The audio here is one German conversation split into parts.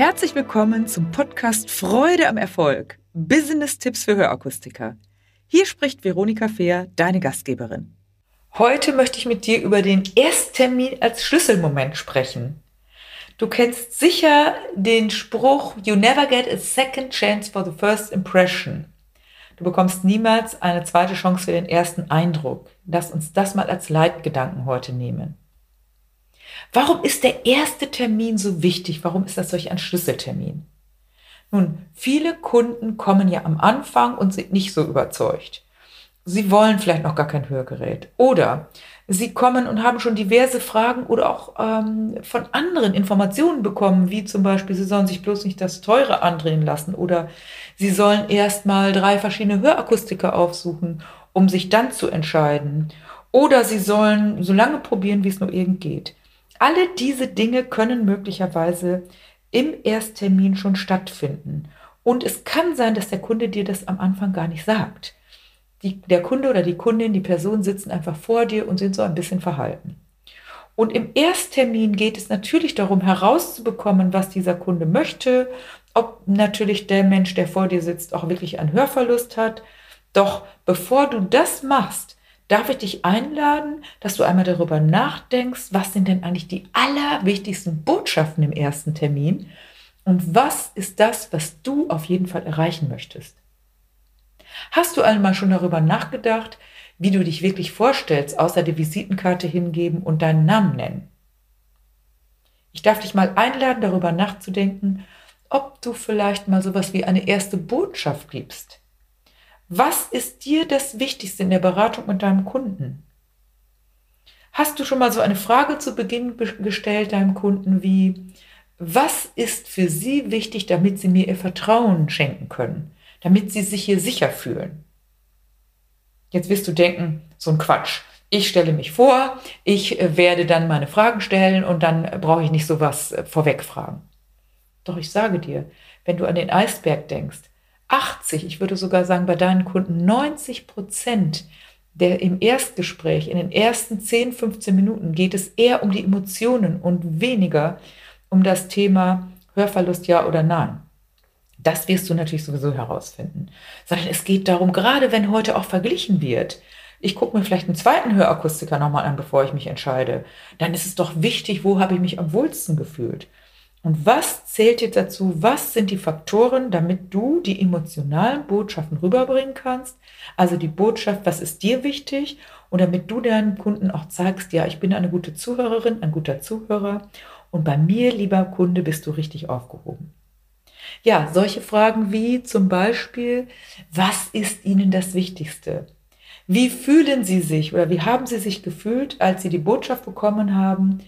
Herzlich willkommen zum Podcast Freude am Erfolg. Business-Tipps für Hörakustiker. Hier spricht Veronika Fehr, deine Gastgeberin. Heute möchte ich mit dir über den Ersttermin als Schlüsselmoment sprechen. Du kennst sicher den Spruch You never get a second chance for the first impression. Du bekommst niemals eine zweite Chance für den ersten Eindruck. Lass uns das mal als Leitgedanken heute nehmen. Warum ist der erste Termin so wichtig? Warum ist das solch ein Schlüsseltermin? Nun, viele Kunden kommen ja am Anfang und sind nicht so überzeugt. Sie wollen vielleicht noch gar kein Hörgerät. Oder sie kommen und haben schon diverse Fragen oder auch ähm, von anderen Informationen bekommen, wie zum Beispiel, sie sollen sich bloß nicht das Teure andrehen lassen oder sie sollen erst mal drei verschiedene Hörakustiker aufsuchen, um sich dann zu entscheiden. Oder sie sollen so lange probieren, wie es nur irgend geht. Alle diese Dinge können möglicherweise im Ersttermin schon stattfinden. Und es kann sein, dass der Kunde dir das am Anfang gar nicht sagt. Die, der Kunde oder die Kundin, die Person sitzen einfach vor dir und sind so ein bisschen verhalten. Und im Ersttermin geht es natürlich darum herauszubekommen, was dieser Kunde möchte, ob natürlich der Mensch, der vor dir sitzt, auch wirklich einen Hörverlust hat. Doch bevor du das machst, darf ich dich einladen, dass du einmal darüber nachdenkst, was sind denn eigentlich die allerwichtigsten Botschaften im ersten Termin und was ist das, was du auf jeden Fall erreichen möchtest. Hast du einmal schon darüber nachgedacht, wie du dich wirklich vorstellst, außer die Visitenkarte hingeben und deinen Namen nennen? Ich darf dich mal einladen, darüber nachzudenken, ob du vielleicht mal sowas wie eine erste Botschaft gibst. Was ist dir das Wichtigste in der Beratung mit deinem Kunden? Hast du schon mal so eine Frage zu Beginn gestellt deinem Kunden wie, was ist für Sie wichtig, damit Sie mir Ihr Vertrauen schenken können, damit Sie sich hier sicher fühlen? Jetzt wirst du denken, so ein Quatsch. Ich stelle mich vor, ich äh, werde dann meine Fragen stellen und dann brauche ich nicht sowas äh, vorweg fragen. Doch ich sage dir, wenn du an den Eisberg denkst, 80, ich würde sogar sagen bei deinen Kunden 90 Prozent der im Erstgespräch, in den ersten 10, 15 Minuten geht es eher um die Emotionen und weniger um das Thema Hörverlust ja oder nein. Das wirst du natürlich sowieso herausfinden. Sondern es geht darum, gerade wenn heute auch verglichen wird, ich gucke mir vielleicht einen zweiten Hörakustiker nochmal an, bevor ich mich entscheide, dann ist es doch wichtig, wo habe ich mich am wohlsten gefühlt. Und was zählt jetzt dazu? Was sind die Faktoren, damit du die emotionalen Botschaften rüberbringen kannst? Also die Botschaft, was ist dir wichtig? Und damit du deinen Kunden auch zeigst, ja, ich bin eine gute Zuhörerin, ein guter Zuhörer. Und bei mir, lieber Kunde, bist du richtig aufgehoben. Ja, solche Fragen wie zum Beispiel, was ist Ihnen das Wichtigste? Wie fühlen Sie sich oder wie haben Sie sich gefühlt, als Sie die Botschaft bekommen haben,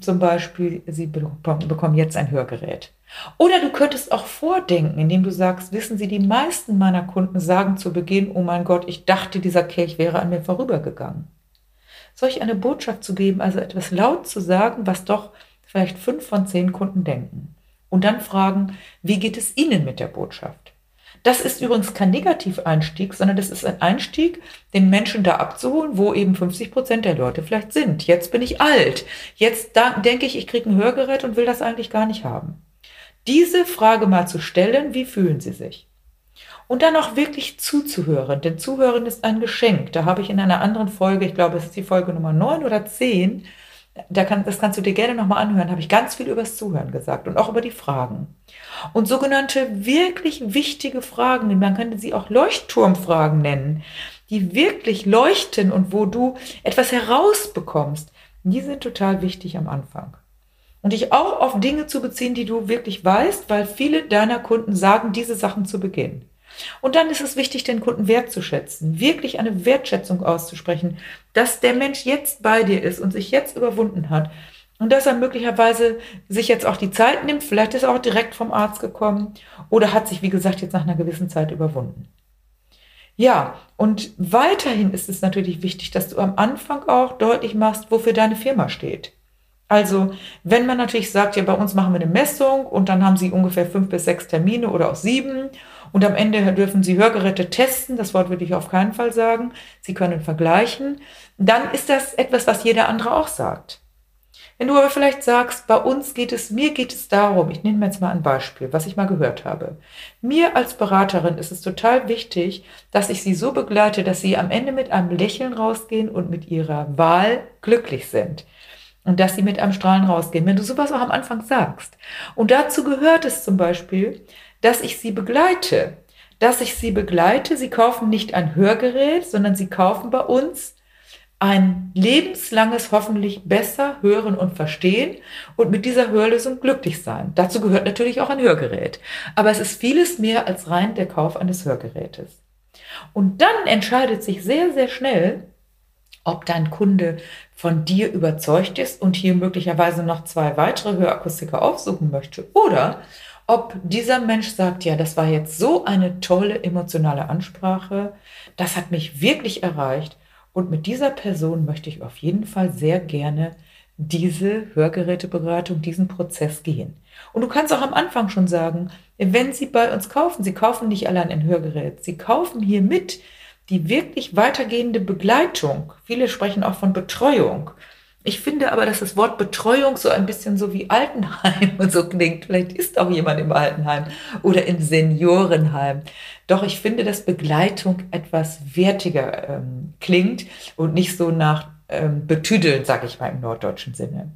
zum Beispiel, Sie bekommen jetzt ein Hörgerät. Oder du könntest auch vordenken, indem du sagst, wissen Sie, die meisten meiner Kunden sagen zu Beginn, oh mein Gott, ich dachte, dieser Kelch wäre an mir vorübergegangen. Solch eine Botschaft zu geben, also etwas laut zu sagen, was doch vielleicht fünf von zehn Kunden denken. Und dann fragen, wie geht es Ihnen mit der Botschaft? Das ist übrigens kein Negativeinstieg, sondern das ist ein Einstieg, den Menschen da abzuholen, wo eben 50 Prozent der Leute vielleicht sind. Jetzt bin ich alt. Jetzt denke ich, ich kriege ein Hörgerät und will das eigentlich gar nicht haben. Diese Frage mal zu stellen, wie fühlen Sie sich? Und dann auch wirklich zuzuhören, denn Zuhören ist ein Geschenk. Da habe ich in einer anderen Folge, ich glaube, es ist die Folge Nummer 9 oder 10, da kann, das kannst du dir gerne nochmal anhören, habe ich ganz viel über das Zuhören gesagt und auch über die Fragen. Und sogenannte wirklich wichtige Fragen, man könnte sie auch Leuchtturmfragen nennen, die wirklich leuchten und wo du etwas herausbekommst, die sind total wichtig am Anfang. Und dich auch auf Dinge zu beziehen, die du wirklich weißt, weil viele deiner Kunden sagen diese Sachen zu Beginn. Und dann ist es wichtig, den Kunden wertzuschätzen, wirklich eine Wertschätzung auszusprechen, dass der Mensch jetzt bei dir ist und sich jetzt überwunden hat und dass er möglicherweise sich jetzt auch die Zeit nimmt, vielleicht ist er auch direkt vom Arzt gekommen oder hat sich, wie gesagt, jetzt nach einer gewissen Zeit überwunden. Ja, und weiterhin ist es natürlich wichtig, dass du am Anfang auch deutlich machst, wofür deine Firma steht. Also, wenn man natürlich sagt, ja, bei uns machen wir eine Messung und dann haben sie ungefähr fünf bis sechs Termine oder auch sieben und am Ende dürfen Sie Hörgeräte testen. Das Wort würde ich auf keinen Fall sagen. Sie können vergleichen. Dann ist das etwas, was jeder andere auch sagt. Wenn du aber vielleicht sagst, bei uns geht es, mir geht es darum, ich nehme jetzt mal ein Beispiel, was ich mal gehört habe. Mir als Beraterin ist es total wichtig, dass ich sie so begleite, dass sie am Ende mit einem Lächeln rausgehen und mit ihrer Wahl glücklich sind. Und dass sie mit einem Strahlen rausgehen. Wenn du sowas auch am Anfang sagst. Und dazu gehört es zum Beispiel, dass ich sie begleite. Dass ich sie begleite. Sie kaufen nicht ein Hörgerät, sondern sie kaufen bei uns ein lebenslanges hoffentlich besser hören und verstehen und mit dieser Hörlösung glücklich sein. Dazu gehört natürlich auch ein Hörgerät. Aber es ist vieles mehr als rein der Kauf eines Hörgerätes. Und dann entscheidet sich sehr, sehr schnell, ob dein Kunde von dir überzeugt ist und hier möglicherweise noch zwei weitere Hörakustiker aufsuchen möchte oder ob dieser Mensch sagt, ja, das war jetzt so eine tolle emotionale Ansprache, das hat mich wirklich erreicht und mit dieser Person möchte ich auf jeden Fall sehr gerne diese Hörgeräteberatung, diesen Prozess gehen. Und du kannst auch am Anfang schon sagen, wenn Sie bei uns kaufen, Sie kaufen nicht allein ein Hörgerät, Sie kaufen hier mit die wirklich weitergehende Begleitung. Viele sprechen auch von Betreuung. Ich finde aber, dass das Wort Betreuung so ein bisschen so wie Altenheim und so klingt. Vielleicht ist auch jemand im Altenheim oder im Seniorenheim. Doch ich finde, dass Begleitung etwas wertiger ähm, klingt und nicht so nach ähm, Betüdeln, sage ich mal im norddeutschen Sinne.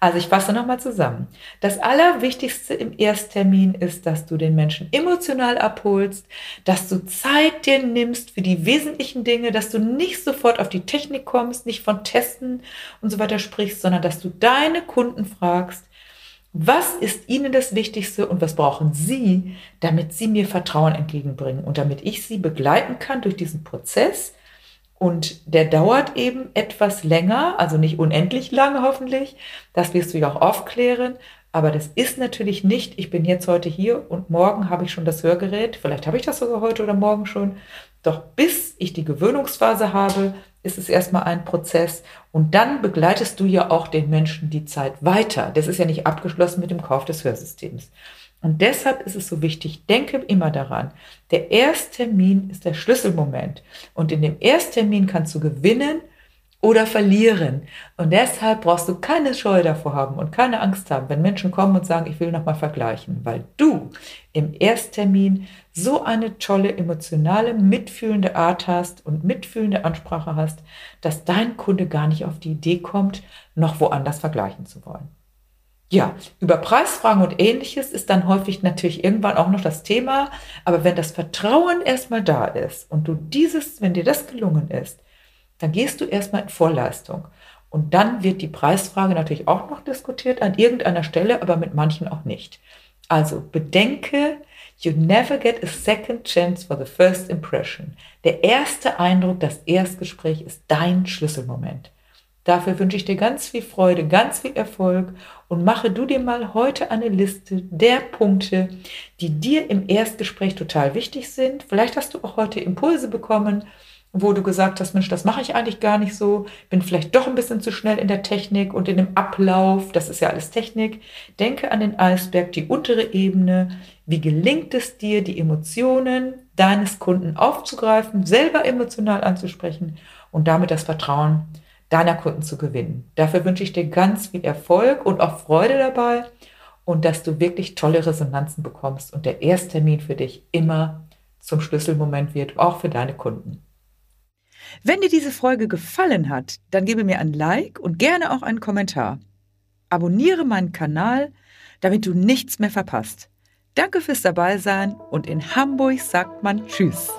Also ich fasse nochmal zusammen. Das Allerwichtigste im Ersttermin ist, dass du den Menschen emotional abholst, dass du Zeit dir nimmst für die wesentlichen Dinge, dass du nicht sofort auf die Technik kommst, nicht von Testen und so weiter sprichst, sondern dass du deine Kunden fragst, was ist Ihnen das Wichtigste und was brauchen Sie, damit Sie mir Vertrauen entgegenbringen und damit ich Sie begleiten kann durch diesen Prozess, und der dauert eben etwas länger, also nicht unendlich lange hoffentlich. Das wirst du ja auch aufklären. Aber das ist natürlich nicht, ich bin jetzt heute hier und morgen habe ich schon das Hörgerät. Vielleicht habe ich das sogar heute oder morgen schon. Doch bis ich die Gewöhnungsphase habe, ist es erstmal ein Prozess. Und dann begleitest du ja auch den Menschen die Zeit weiter. Das ist ja nicht abgeschlossen mit dem Kauf des Hörsystems. Und deshalb ist es so wichtig, denke immer daran, der Ersttermin ist der Schlüsselmoment. Und in dem Ersttermin kannst du gewinnen oder verlieren. Und deshalb brauchst du keine Scheu davor haben und keine Angst haben, wenn Menschen kommen und sagen, ich will nochmal vergleichen, weil du im Ersttermin so eine tolle, emotionale, mitfühlende Art hast und mitfühlende Ansprache hast, dass dein Kunde gar nicht auf die Idee kommt, noch woanders vergleichen zu wollen. Ja, über Preisfragen und ähnliches ist dann häufig natürlich irgendwann auch noch das Thema. Aber wenn das Vertrauen erstmal da ist und du dieses, wenn dir das gelungen ist, dann gehst du erstmal in Vorleistung. Und dann wird die Preisfrage natürlich auch noch diskutiert an irgendeiner Stelle, aber mit manchen auch nicht. Also bedenke, you never get a second chance for the first impression. Der erste Eindruck, das Erstgespräch ist dein Schlüsselmoment. Dafür wünsche ich dir ganz viel Freude, ganz viel Erfolg und mache du dir mal heute eine Liste der Punkte, die dir im Erstgespräch total wichtig sind. Vielleicht hast du auch heute Impulse bekommen, wo du gesagt hast, Mensch, das mache ich eigentlich gar nicht so, bin vielleicht doch ein bisschen zu schnell in der Technik und in dem Ablauf, das ist ja alles Technik. Denke an den Eisberg, die untere Ebene. Wie gelingt es dir, die Emotionen deines Kunden aufzugreifen, selber emotional anzusprechen und damit das Vertrauen deiner Kunden zu gewinnen. Dafür wünsche ich dir ganz viel Erfolg und auch Freude dabei und dass du wirklich tolle Resonanzen bekommst und der Ersttermin für dich immer zum Schlüsselmoment wird, auch für deine Kunden. Wenn dir diese Folge gefallen hat, dann gebe mir ein Like und gerne auch einen Kommentar. Abonniere meinen Kanal, damit du nichts mehr verpasst. Danke fürs Dabeisein und in Hamburg sagt man Tschüss.